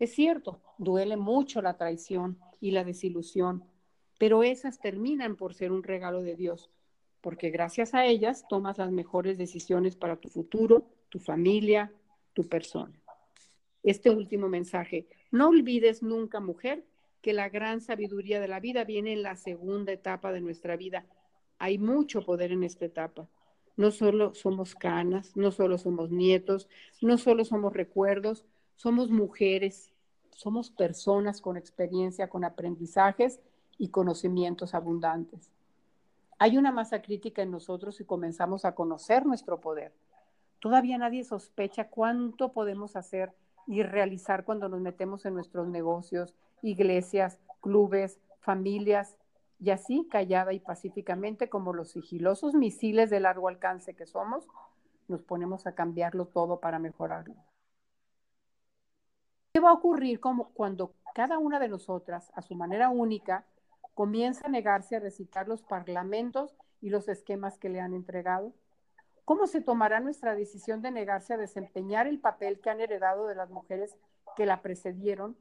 Es cierto, duele mucho la traición y la desilusión, pero esas terminan por ser un regalo de Dios, porque gracias a ellas tomas las mejores decisiones para tu futuro, tu familia, tu persona. Este último mensaje, no olvides nunca, mujer, que la gran sabiduría de la vida viene en la segunda etapa de nuestra vida. Hay mucho poder en esta etapa. No solo somos canas, no solo somos nietos, no solo somos recuerdos, somos mujeres, somos personas con experiencia, con aprendizajes y conocimientos abundantes. Hay una masa crítica en nosotros y comenzamos a conocer nuestro poder. Todavía nadie sospecha cuánto podemos hacer y realizar cuando nos metemos en nuestros negocios, iglesias, clubes, familias y así, callada y pacíficamente, como los sigilosos misiles de largo alcance que somos, nos ponemos a cambiarlo todo para mejorarlo. ¿Qué va a ocurrir como cuando cada una de nosotras, a su manera única, comienza a negarse a recitar los parlamentos y los esquemas que le han entregado? ¿Cómo se tomará nuestra decisión de negarse a desempeñar el papel que han heredado de las mujeres que la precedieron?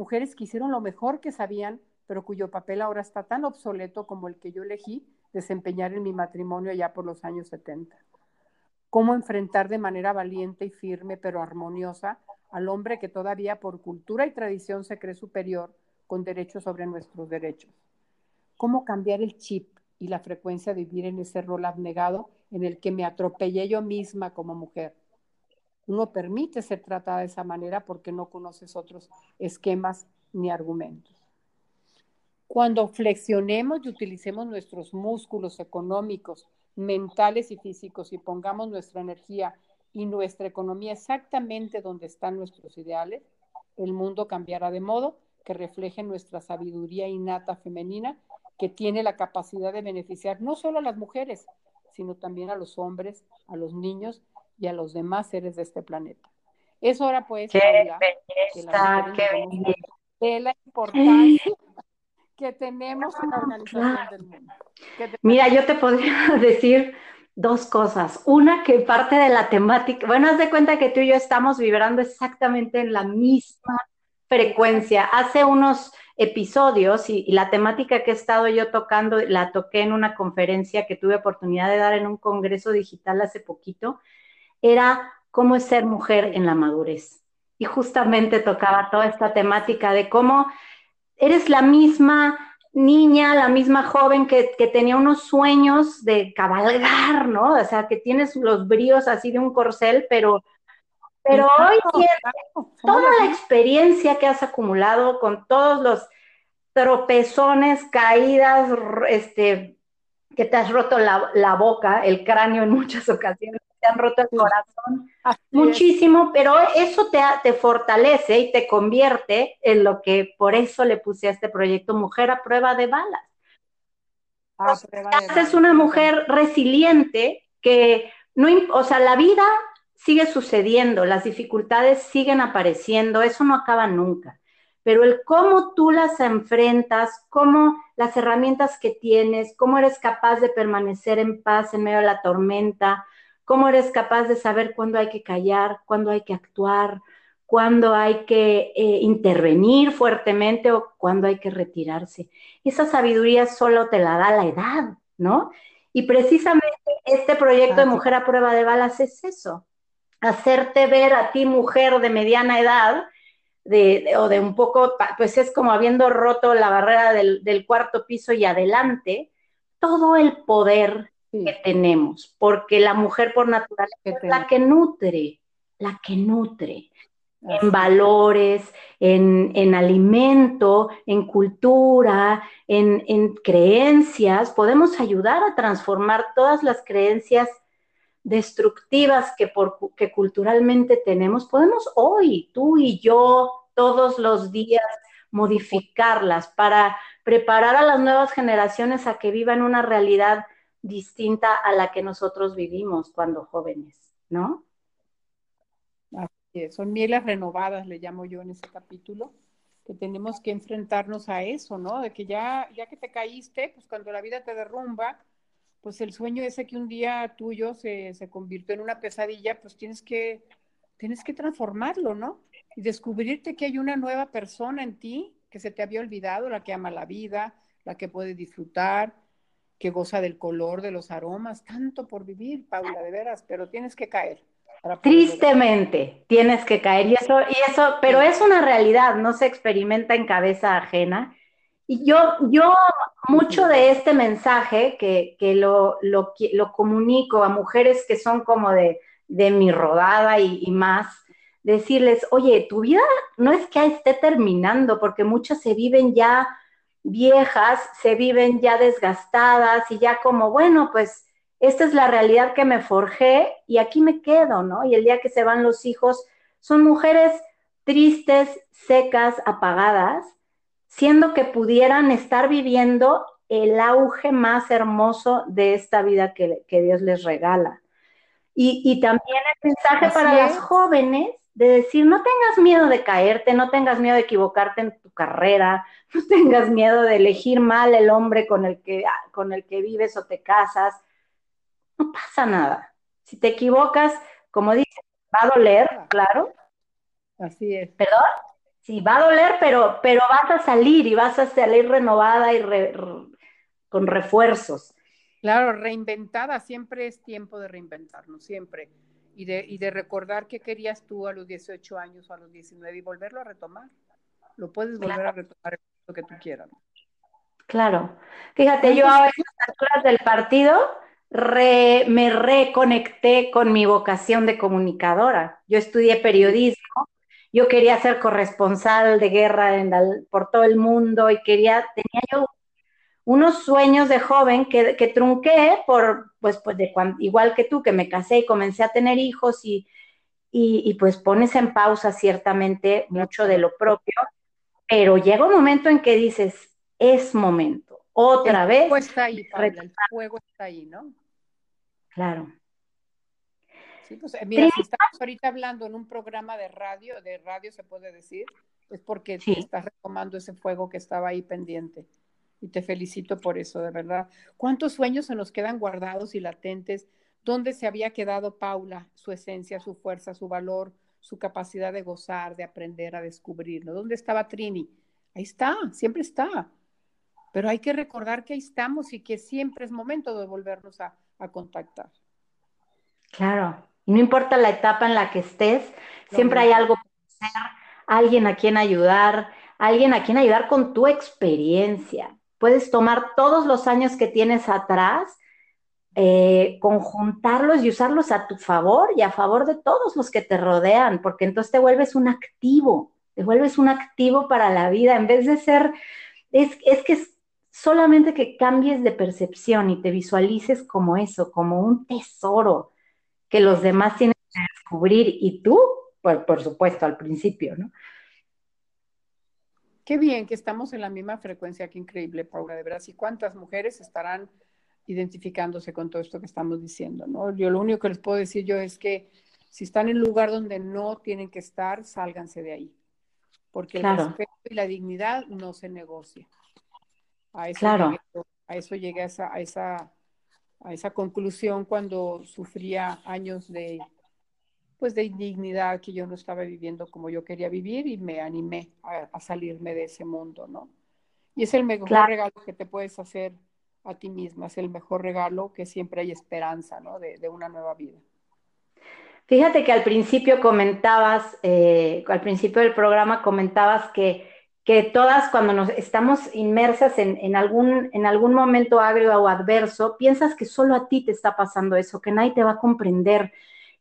Mujeres que hicieron lo mejor que sabían pero cuyo papel ahora está tan obsoleto como el que yo elegí desempeñar en mi matrimonio ya por los años 70. Cómo enfrentar de manera valiente y firme, pero armoniosa, al hombre que todavía por cultura y tradición se cree superior con derechos sobre nuestros derechos. Cómo cambiar el chip y la frecuencia de vivir en ese rol abnegado en el que me atropellé yo misma como mujer. Uno permite ser tratada de esa manera porque no conoces otros esquemas ni argumentos. Cuando flexionemos y utilicemos nuestros músculos económicos, mentales y físicos y pongamos nuestra energía y nuestra economía exactamente donde están nuestros ideales, el mundo cambiará de modo que refleje nuestra sabiduría innata femenina que tiene la capacidad de beneficiar no solo a las mujeres, sino también a los hombres, a los niños y a los demás seres de este planeta. Es hora pues qué belleza, de la importancia que tenemos en la organización del mundo. Mira, yo te podría <laughs> decir dos cosas. Una, que parte de la temática, bueno, haz de cuenta que tú y yo estamos vibrando exactamente en la misma frecuencia. Hace unos episodios y, la temática que he estado yo tocando, la toqué en una conferencia que tuve oportunidad de dar en un congreso digital hace poquito, era cómo es ser mujer en la madurez. Y justamente tocaba toda esta temática de cómo eres la misma niña, la misma joven que, tenía unos sueños de cabalgar, ¿no? O sea, que tienes los bríos así de un corcel, pero, pero hoy tienes toda la experiencia que has acumulado con todos los tropezones, caídas, este, que te has roto la, la boca, el cráneo en muchas <laughs> ocasiones, te han roto el corazón muchísimo, pero eso te, te, fortalece y te convierte en lo que por eso le puse a este proyecto Mujer a prueba de balas. Es una mujer resiliente que no, o sea, la vida sigue sucediendo, las dificultades siguen apareciendo, eso no acaba nunca. Pero el cómo tú las enfrentas, cómo las herramientas que tienes, cómo eres capaz de permanecer en paz en medio de la tormenta, cómo eres capaz de saber cuándo hay que callar, cuándo hay que actuar, cuándo hay que eh, intervenir fuertemente o cuándo hay que retirarse. Esa sabiduría solo te la da la edad, ¿no? Y precisamente este proyecto de Mujer a Prueba de Balas es eso, hacerte ver a ti, mujer de mediana edad, de, o de un poco, pues es como habiendo roto la barrera del, cuarto piso y adelante, todo el poder que tenemos, porque la mujer por naturaleza es la que nutre, la que nutre en valores, en, alimento, en cultura, en, creencias. Podemos ayudar a transformar todas las creencias destructivas que, por, que culturalmente tenemos. Podemos hoy, tú y yo, todos los días, modificarlas para preparar a las nuevas generaciones a que vivan una realidad distinta a la que nosotros vivimos cuando jóvenes, ¿no? son mieles renovadas, le llamo yo en ese capítulo, que tenemos que enfrentarnos a eso, ¿no? De que ya, ya que te caíste, pues cuando la vida te derrumba, pues el sueño ese que un día tuyo se, se convirtió en una pesadilla, pues tienes que, tienes que transformarlo, ¿no? Y descubrirte que hay una nueva persona en ti que se te había olvidado, la que ama la vida, la que puede disfrutar, que goza del color, de los aromas, tanto por vivir, Paula, de veras, pero tienes que caer. Tristemente tienes que caer y eso, y eso, pero es una realidad, no se experimenta en cabeza ajena. Y yo, yo mucho de este mensaje que, lo, lo, comunico a mujeres que son como de, mi rodada y, y, más, decirles, oye, tu vida no es que esté terminando, porque muchas se viven ya viejas, se viven ya desgastadas y ya como, bueno, pues esta es la realidad que me forjé y aquí me quedo, ¿no? Y el día que se van los hijos, son mujeres tristes, secas, apagadas, siendo que pudieran estar viviendo el auge más hermoso de esta vida que, Dios les regala. Y, también el mensaje para las jóvenes de decir, no tengas miedo de caerte, no tengas miedo de equivocarte en tu carrera, <laughs> no tengas miedo de elegir mal el hombre con el que, con el que vives o te casas, no pasa nada. Si te equivocas, como dices, va a doler, claro. Así es. ¿Perdón? Sí, va a doler, pero, pero vas a salir y vas a salir renovada y con refuerzos. Claro, reinventada, siempre es tiempo de reinventarnos, siempre. Y de, y de recordar qué querías tú a los 18 años o a los 19 y volverlo a retomar. Lo puedes volver a retomar lo que tú quieras. Claro. Fíjate, yo a estas alturas del partido me reconecté con mi vocación de comunicadora. Yo estudié periodismo, yo quería ser corresponsal de guerra por todo el mundo y quería, tenía yo unos sueños de joven que, que trunqué por, pues, pues de igual que tú, que me casé y comencé a tener hijos y, y, pues pones en pausa ciertamente mucho de lo propio, pero llega un momento en que dices, es momento, otra vez. Fuego está ahí, el fuego está ahí, ¿no? Claro. Sí, pues eh, mira, si estamos ahorita hablando en un programa de radio, de radio se puede decir, es porque estás retomando ese fuego que estaba ahí pendiente. Y te felicito por eso, de verdad. ¿Cuántos sueños se nos quedan guardados y latentes? ¿Dónde se había quedado Paula, su esencia, su fuerza, su valor, su capacidad de gozar, de aprender a descubrirlo? ¿Dónde estaba Trini? Ahí está, siempre está. Pero hay que recordar que ahí estamos y que siempre es momento de volvernos a, a contactar. Claro, y no importa la etapa en la que estés, siempre hay algo para hacer, alguien a quien ayudar, alguien a quien ayudar con tu experiencia. Puedes tomar todos los años que tienes atrás, eh, conjuntarlos y usarlos a tu favor y a favor de todos los que te rodean, porque entonces te vuelves un activo, te vuelves un activo para la vida, en vez de ser, es, es que es solamente que cambies de percepción y te visualices como eso, como un tesoro que los demás tienen que descubrir y tú, por, por supuesto, al principio, ¿no? Qué bien que estamos en la misma frecuencia, qué increíble, Paula, de verdad. ¿Y cuántas mujeres estarán identificándose con todo esto que estamos diciendo, ¿no? Yo lo único que les puedo decir yo es que si están en un lugar donde no tienen que estar, sálganse de ahí, porque el respeto y la dignidad no se negocia. A eso claro. Llegué, a eso llegué a esa, a esa conclusión cuando sufría años de pues de indignidad que yo no estaba viviendo como yo quería vivir y me animé a, salirme de ese mundo, ¿no? Y es el mejor regalo que te puedes hacer a ti misma, es el mejor regalo que siempre hay esperanza, ¿no? De, de una nueva vida. Fíjate que al principio comentabas, eh, al principio del programa comentabas que, que todas cuando nos estamos inmersas en, en, algún, en algún momento agrio o adverso, piensas que solo a ti te está pasando eso, que nadie te va a comprender,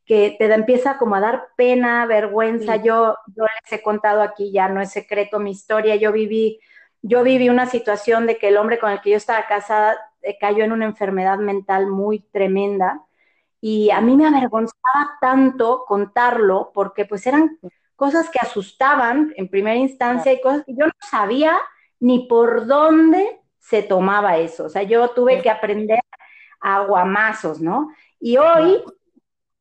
que te empieza como a dar pena, vergüenza. Yo, yo les he contado aquí, ya no es secreto mi historia, yo viví, yo viví una situación de que el hombre con el que yo estaba casada eh, cayó en una enfermedad mental muy tremenda. Y a mí me avergonzaba tanto contarlo porque pues eran cosas que asustaban en primera instancia y cosas que yo no sabía ni por dónde se tomaba eso. O sea, yo tuve que aprender a guamazos, ¿no? Y hoy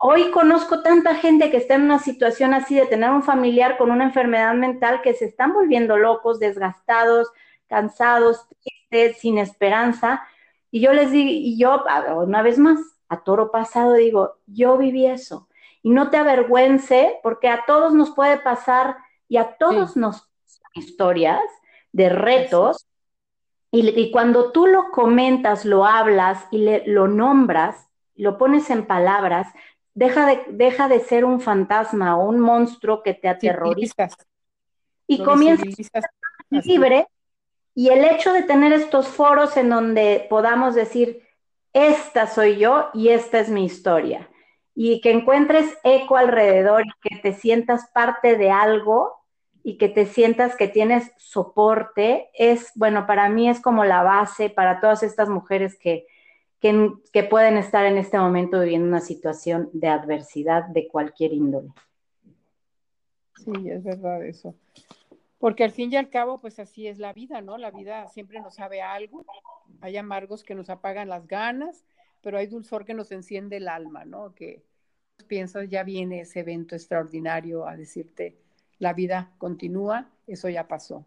Hoy conozco tanta gente que está en una situación así de tener un familiar con una enfermedad mental que se están volviendo locos, desgastados, cansados, tristes, sin esperanza. Y yo les digo, y yo una vez más, a toro pasado digo, yo viví eso. Y no te avergüence, porque a todos nos puede pasar y a todos nos pasan historias de retos. Y, cuando tú lo comentas, lo hablas y le, lo nombras, lo pones en palabras, deja de, deja de ser un fantasma o un monstruo que te aterroriza. y comienza a ser libre. Y el hecho de tener estos foros en donde podamos decir, esta soy yo y esta es mi historia, y que encuentres eco alrededor y que te sientas parte de algo y que te sientas que tienes soporte, es, bueno, para mí es como la base para todas estas mujeres que, que, pueden estar en este momento viviendo una situación de adversidad de cualquier índole. Sí, es verdad eso. Porque al fin y al cabo, pues así es la vida, ¿no? La vida siempre nos sabe algo. Hay amargos que nos apagan las ganas, pero hay dulzor que nos enciende el alma, ¿no? Que piensas, ya viene ese evento extraordinario a decirte, la vida continúa, eso ya pasó.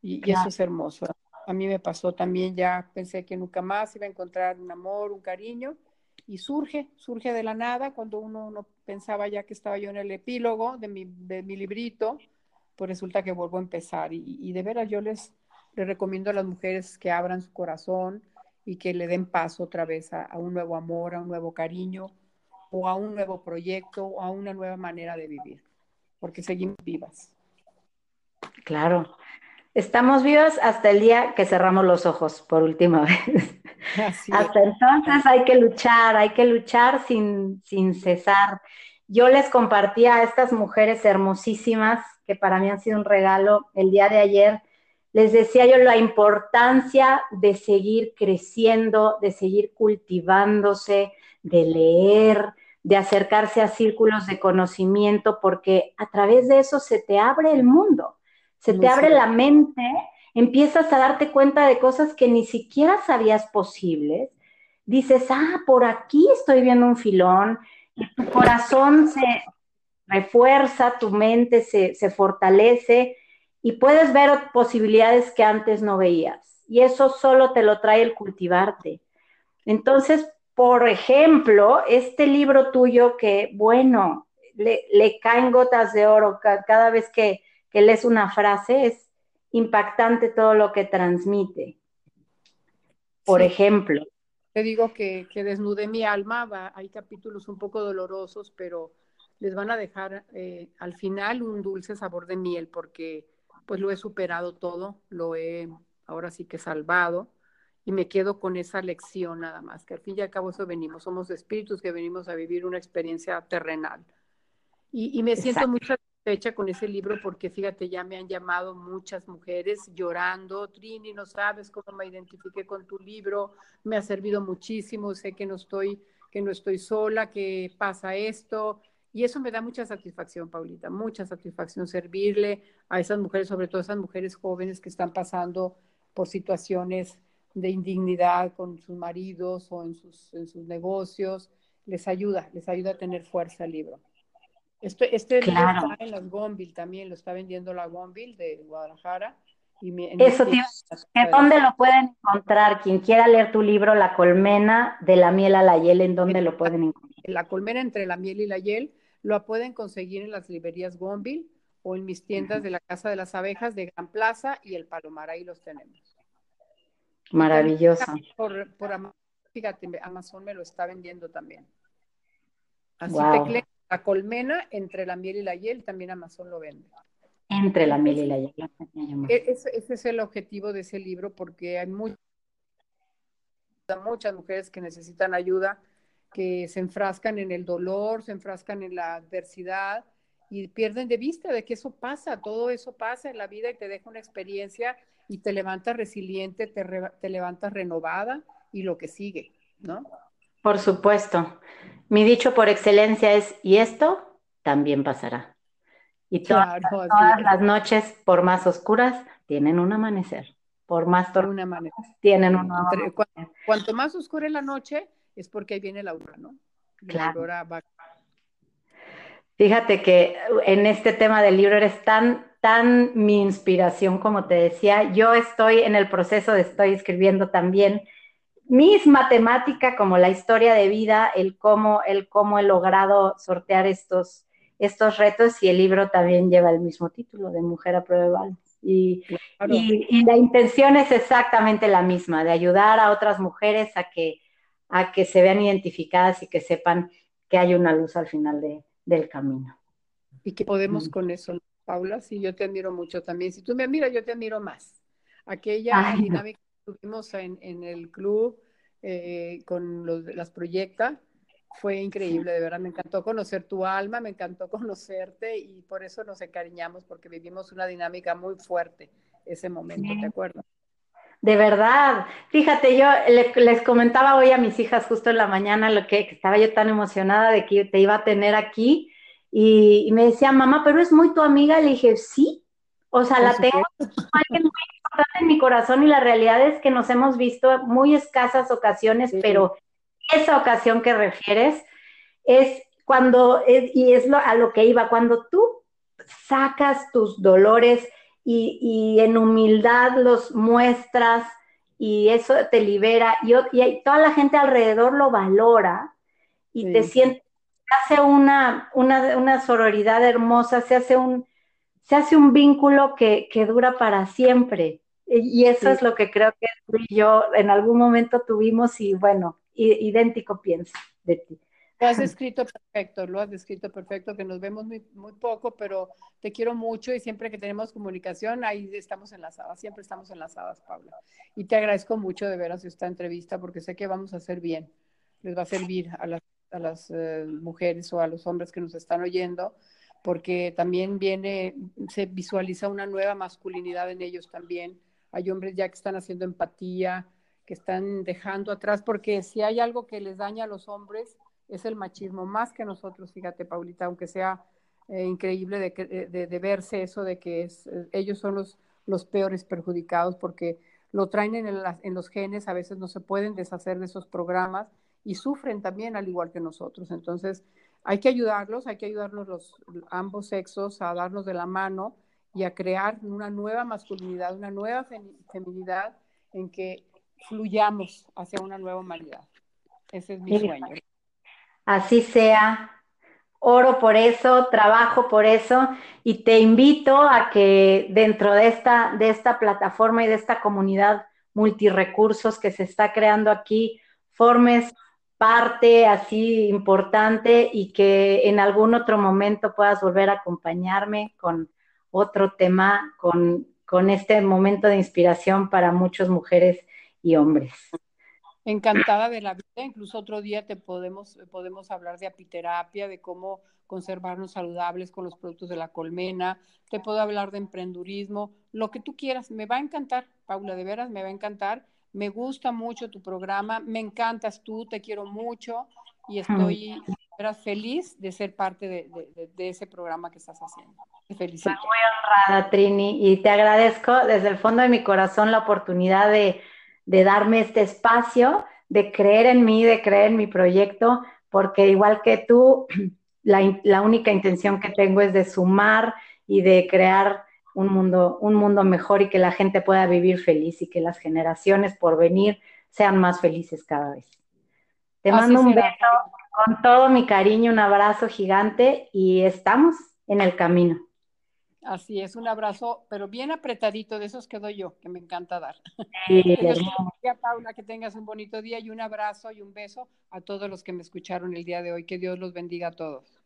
Y, y eso es hermoso a mí me pasó también, ya pensé que nunca más iba a encontrar un amor, un cariño, y surge, surge de la nada, cuando uno no pensaba ya que estaba yo en el epílogo de mi, de mi librito, pues resulta que vuelvo a empezar. Y, de veras yo les, les, recomiendo a las mujeres que abran su corazón y que le den paso otra vez a, a un nuevo amor, a un nuevo cariño, o a un nuevo proyecto, o a una nueva manera de vivir, porque seguimos vivas. Claro, Estamos vivos hasta el día que cerramos los ojos por última <laughs> vez. hasta entonces hay que luchar, hay que luchar sin, sin cesar. Yo les compartí a estas mujeres hermosísimas, que para mí han sido un regalo el día de ayer, les decía yo la importancia de seguir creciendo, de seguir cultivándose, de leer, de acercarse a círculos de conocimiento, porque a través de eso se te abre el mundo se te abre la mente, empiezas a darte cuenta de cosas que ni siquiera sabías posibles. Dices, ah, por aquí estoy viendo un filón, y tu corazón se refuerza, tu mente se, se fortalece y puedes ver posibilidades que antes no veías. Y eso solo te lo trae el cultivarte. Entonces, por ejemplo, este libro tuyo que, bueno, le, le caen gotas de oro cada vez que, que lees una frase, es impactante todo lo que transmite. Por ejemplo. Te digo que, que desnudé mi alma, hay capítulos un poco dolorosos, pero les van a dejar eh, al final un dulce sabor de miel, porque pues lo he superado todo, lo he ahora sí que salvado y me quedo con esa lección nada más, que al fin y al cabo eso venimos, somos espíritus que venimos a vivir una experiencia terrenal. Y, me siento muy fecha con ese libro porque fíjate, ya me han llamado muchas mujeres llorando, Trini, no sabes cómo me identifiqué con tu libro, me ha servido muchísimo, sé que no estoy que no estoy sola, que pasa esto y eso me da mucha satisfacción, Paulita, mucha satisfacción servirle a esas mujeres, sobre todo esas mujeres jóvenes que están pasando por situaciones de indignidad con sus maridos o en sus, en sus negocios, les ayuda, les ayuda a tener fuerza el libro. Este, este está en las Gonville también, lo está vendiendo la Gonville de Guadalajara Eso, tío, ¿dónde lo pueden encontrar? Quien quiera leer tu libro, La colmena de la miel a la hiel, ¿en dónde lo pueden encontrar? La colmena entre la miel y la hiel, lo pueden conseguir en las librerías Gonville o en mis tiendas de la Casa de las Abejas de Gran Plaza y El Palomar, ahí los tenemos. Maravilloso. Por, por Amazon, fíjate, Amazon me lo está vendiendo también. Así que la colmena entre la miel y la hiel, también Amazon lo vende. Entre la miel y la hiel. E-, ese, es el objetivo de ese libro porque hay muchas mujeres que necesitan ayuda, que se enfrascan en el dolor, se enfrascan en la adversidad y pierden de vista de que eso pasa, todo eso pasa en la vida y te deja una experiencia y te levantas resiliente, te, te levantas renovada y lo que sigue, ¿no? Por supuesto. Mi dicho por excelencia es, y esto también pasará. Y todas, las noches, por más oscuras, tienen un amanecer. Por más un amanecer. tienen un amanecer. Cuanto, más oscura es la noche, es porque ahí viene la aurora, ¿no? claro. Fíjate que en este tema del libro eres tan, tan mi inspiración, como te decía. Yo estoy en el proceso de, estoy escribiendo también mis matemática como la historia de vida, el cómo, el cómo he logrado sortear estos, estos retos y el libro también lleva el mismo título de Mujer a prueba de balas. Y, y, la intención es exactamente la misma, de ayudar a otras mujeres a que, a que se vean identificadas y que sepan que hay una luz al final de, del camino. Y que podemos con eso, Paula, sí, yo te admiro mucho también. Si tú me admiras, yo te admiro más. Aquella dinámica tuvimos en, en el club eh, con los, las proyectas, fue increíble, de verdad, me encantó conocer tu alma, me encantó <laughs> conocerte y por eso nos encariñamos, porque vivimos una dinámica muy fuerte ese momento, ¿te acuerdas? De verdad, fíjate, yo les comentaba hoy a mis hijas justo en la mañana lo que, estaba yo tan emocionada de que te iba a tener aquí y, me decía, mamá, pero es muy tu amiga, le dije, sí, o sea, la tengo, alguien muy importante en mi corazón y la realidad es que nos hemos visto muy escasas ocasiones, pero esa ocasión que refieres es cuando, y es lo, a lo que iba, cuando tú sacas tus dolores y, en humildad los muestras y eso te libera y, y, toda la gente alrededor lo valora y te sientes, se hace una, una, una, sororidad hermosa, se hace un, se hace un vínculo que, que dura para siempre. Y eso es lo que creo que tú y yo en algún momento tuvimos y bueno, idéntico pienso de ti. Lo has escrito perfecto, lo has descrito perfecto, que nos vemos muy, muy, poco, pero te quiero mucho y siempre que tenemos comunicación, ahí estamos enlazadas, siempre estamos enlazadas, Paula. Y te agradezco mucho de veras esta entrevista porque sé que vamos a hacer bien, les va a servir a las, a las eh, mujeres o a los hombres que nos están oyendo, porque también viene, se visualiza una nueva masculinidad en ellos también. Hay hombres ya que están haciendo empatía, que están dejando atrás, porque si hay algo que les daña a los hombres es el machismo, más que nosotros, fíjate, Paulita, aunque sea eh, increíble de, verse eso de que eh, ellos son los, los peores perjudicados porque lo traen en, en los genes, a veces no se pueden deshacer de esos programas y sufren también al igual que nosotros. Entonces, hay que ayudarlos, hay que ayudarnos los ambos sexos a darnos de la mano y a crear una nueva masculinidad, una nueva feminidad en que fluyamos hacia una nueva humanidad. Ese es mi sueño. Así sea. Oro por eso, trabajo por eso y te invito a que dentro de esta, de esta plataforma y de esta comunidad multirecursos que se está creando aquí, formes parte así importante y que en algún otro momento puedas volver a acompañarme con otro tema, con, con este momento de inspiración para muchas mujeres y hombres. Encantada de la vida, incluso otro día te podemos, podemos hablar de apiterapia, de cómo conservarnos saludables con los productos de la colmena, te puedo hablar de emprendurismo, lo que tú quieras, me va a encantar, Paula, de veras me va a encantar, me gusta mucho tu programa, me encantas tú, te quiero mucho y estoy feliz de ser parte de, de, ese programa que estás haciendo. Estoy muy honrada, Trini, y te agradezco desde el fondo de mi corazón la oportunidad de de darme este espacio, de creer en mí, de creer en mi proyecto, porque igual que tú, <clears throat> la, única intención que tengo es de sumar y de crear un mundo, un mundo mejor y que la gente pueda vivir feliz y que las generaciones por venir sean más felices cada vez. Te mando un beso con todo mi cariño, un abrazo gigante y estamos en el camino. Así es, un abrazo, pero bien apretadito, de esos que doy yo, que me encanta dar. Sí, <laughs> Paula, que tengas un bonito día y un abrazo y un beso a todos los que me escucharon el día de hoy. Que Dios los bendiga a todos.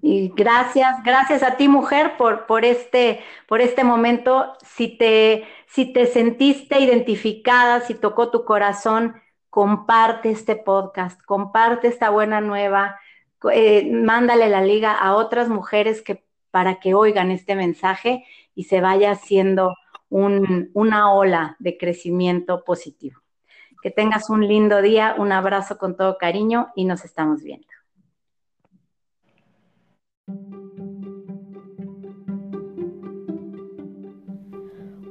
Y gracias, gracias a ti, mujer, por, por, este, por este momento. Si te, si te sentiste identificada, si tocó tu corazón, comparte este podcast, comparte esta buena nueva, eh, mándale la liga a otras mujeres que para que oigan este mensaje y se vaya haciendo una ola de crecimiento positivo. Que tengas un lindo día, un abrazo con todo cariño y nos estamos viendo.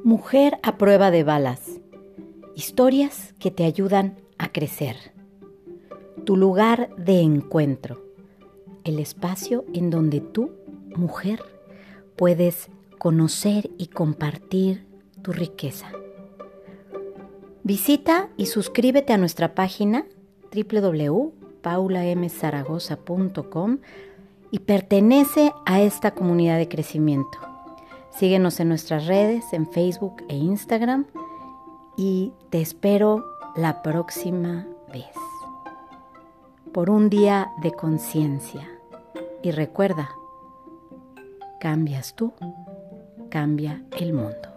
Mujer a prueba de balas. Historias que te ayudan a crecer. Tu lugar de encuentro. El espacio en donde tú mujer, puedes conocer y compartir tu riqueza. Visita y suscríbete a nuestra página www.paulamzaragoza.com y pertenece a esta comunidad de crecimiento. Síguenos en nuestras redes, en Facebook e Instagram y te espero la próxima vez. Por un día de conciencia. Y recuerda, cambias tú, cambia el mundo.